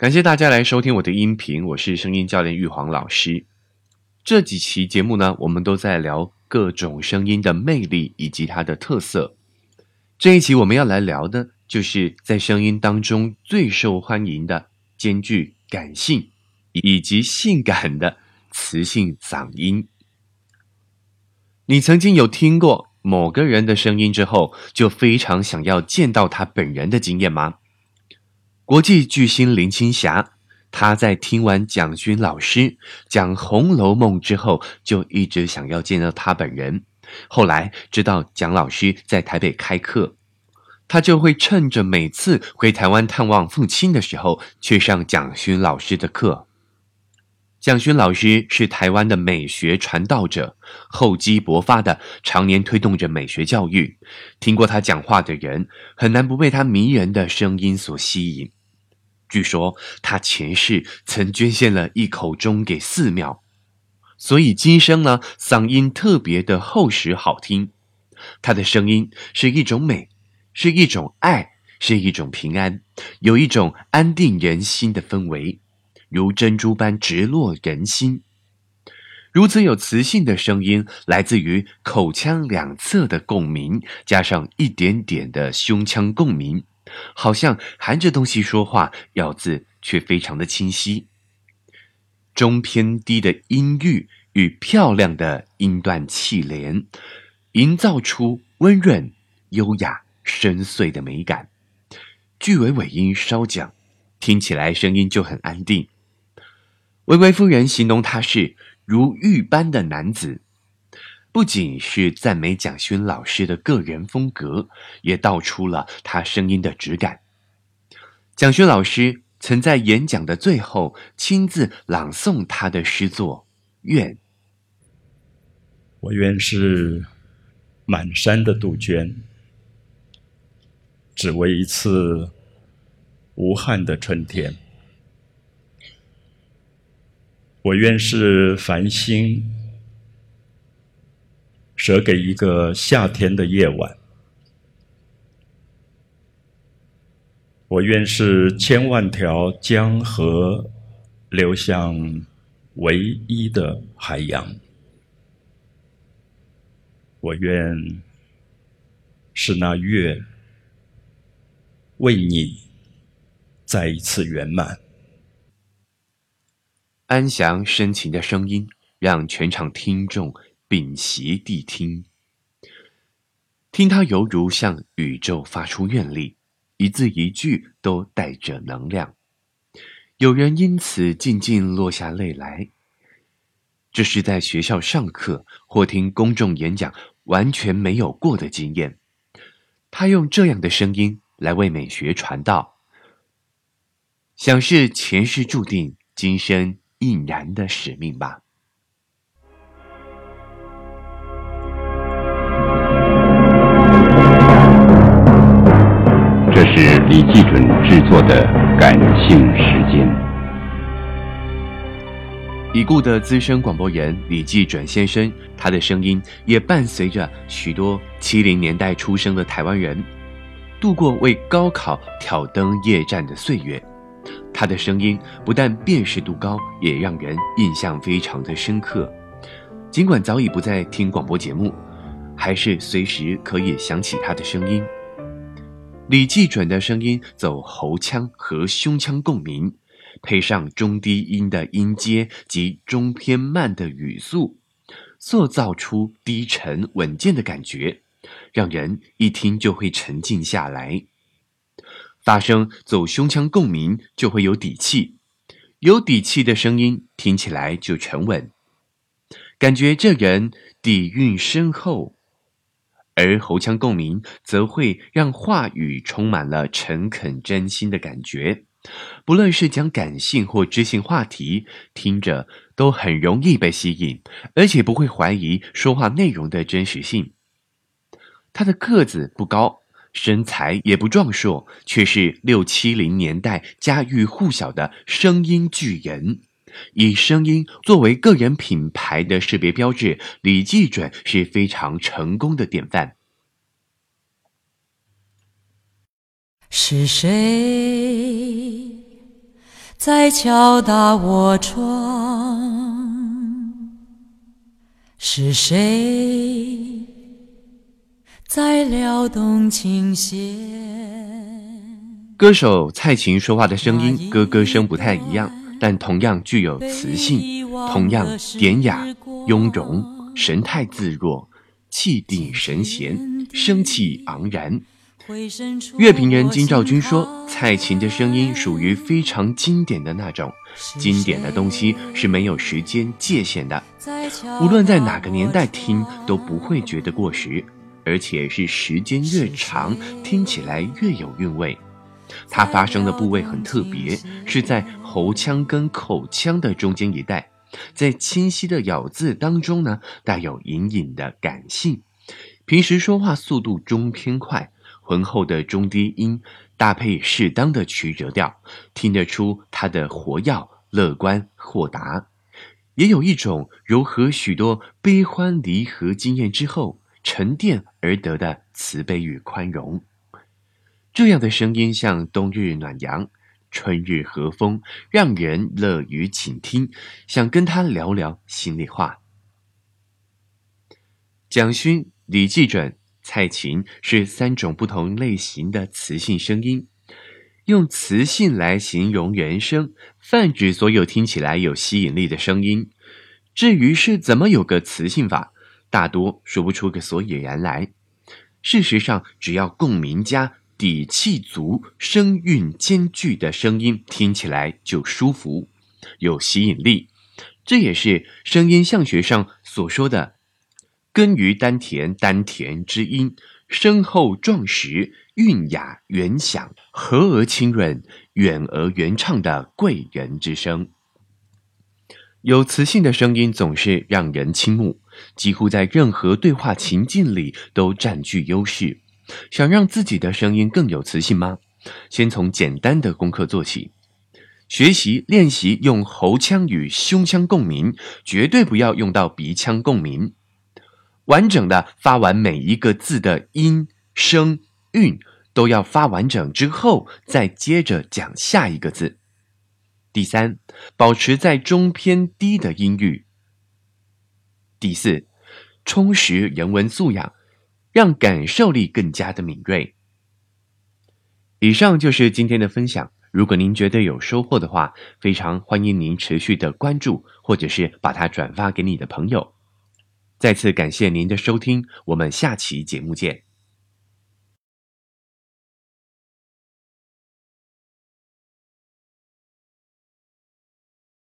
感谢大家来收听我的音频，我是声音教练玉皇老师。这几期节目呢，我们都在聊各种声音的魅力以及它的特色。这一期我们要来聊的，就是在声音当中最受欢迎的，兼具感性以及性感的磁性嗓音。你曾经有听过某个人的声音之后，就非常想要见到他本人的经验吗？国际巨星林青霞，她在听完蒋勋老师讲《红楼梦》之后，就一直想要见到他本人。后来知道蒋老师在台北开课，她就会趁着每次回台湾探望父亲的时候，去上蒋勋老师的课。蒋勋老师是台湾的美学传道者，厚积薄发的，常年推动着美学教育。听过他讲话的人，很难不被他迷人的声音所吸引。据说他前世曾捐献了一口钟给寺庙，所以今生呢嗓音特别的厚实好听。他的声音是一种美，是一种爱，是一种平安，有一种安定人心的氛围，如珍珠般直落人心。如此有磁性的声音，来自于口腔两侧的共鸣，加上一点点的胸腔共鸣。好像含着东西说话，咬字却非常的清晰。中偏低的音域与漂亮的音段气连，营造出温润、优雅、深邃的美感。句尾尾音稍降，听起来声音就很安定。薇薇夫人形容他是如玉般的男子。不仅是赞美蒋勋老师的个人风格，也道出了他声音的质感。蒋勋老师曾在演讲的最后亲自朗诵他的诗作《愿》。我愿是满山的杜鹃，只为一次无憾的春天。我愿是繁星。舍给一个夏天的夜晚，我愿是千万条江河流向唯一的海洋。我愿是那月为你再一次圆满。安详深情的声音，让全场听众。屏息谛听，听他犹如向宇宙发出愿力，一字一句都带着能量。有人因此静静落下泪来。这是在学校上课或听公众演讲完全没有过的经验。他用这样的声音来为美学传道，想是前世注定、今生应然的使命吧。准制作的感性时间。已故的资深广播人李继准先生，他的声音也伴随着许多七零年代出生的台湾人，度过为高考挑灯夜战的岁月。他的声音不但辨识度高，也让人印象非常的深刻。尽管早已不再听广播节目，还是随时可以想起他的声音。李继准的声音走喉腔和胸腔共鸣，配上中低音的音阶及中偏慢的语速，塑造出低沉稳健的感觉，让人一听就会沉静下来。发声走胸腔共鸣就会有底气，有底气的声音听起来就沉稳，感觉这人底蕴深厚。而喉腔共鸣则会让话语充满了诚恳真心的感觉，不论是讲感性或知性话题，听着都很容易被吸引，而且不会怀疑说话内容的真实性。他的个子不高，身材也不壮硕，却是六七零年代家喻户晓的声音巨人。以声音作为个人品牌的识别标志，李继准是非常成功的典范。是谁在敲打我窗，是谁在撩动琴弦？歌手蔡琴说话的声音，咯咯声不太一样，但同样具有磁性，同样典雅、雍容，神态自若，气定神闲，生气盎然。乐评人金兆君说：“蔡琴的声音属于非常经典的那种，经典的东西是没有时间界限的，无论在哪个年代听都不会觉得过时，而且是时间越长，听起来越有韵味。它发声的部位很特别，是在喉腔跟口腔的中间一带，在清晰的咬字当中呢，带有隐隐的感性。平时说话速度中偏快。”浑厚的中低音搭配适当的曲折调，听得出他的活跃、乐观、豁达，也有一种糅合许多悲欢离合经验之后沉淀而得的慈悲与宽容。这样的声音像冬日暖阳，春日和风，让人乐于倾听，想跟他聊聊心里话。蒋勋、李济准。蔡琴是三种不同类型的磁性声音，用磁性来形容原声，泛指所有听起来有吸引力的声音。至于是怎么有个磁性法，大多说不出个所以然来。事实上，只要共鸣加底气足、声韵兼具的声音，听起来就舒服，有吸引力。这也是声音相学上所说的。根于丹田，丹田之音声厚壮实，韵雅圆响，和而清润，远而圆畅的贵人之声。有磁性的声音总是让人倾慕，几乎在任何对话情境里都占据优势。想让自己的声音更有磁性吗？先从简单的功课做起，学习练习用喉腔与胸腔共鸣，绝对不要用到鼻腔共鸣。完整的发完每一个字的音、声、韵都要发完整之后，再接着讲下一个字。第三，保持在中偏低的音域。第四，充实人文素养，让感受力更加的敏锐。以上就是今天的分享。如果您觉得有收获的话，非常欢迎您持续的关注，或者是把它转发给你的朋友。再次感谢您的收听，我们下期节目见。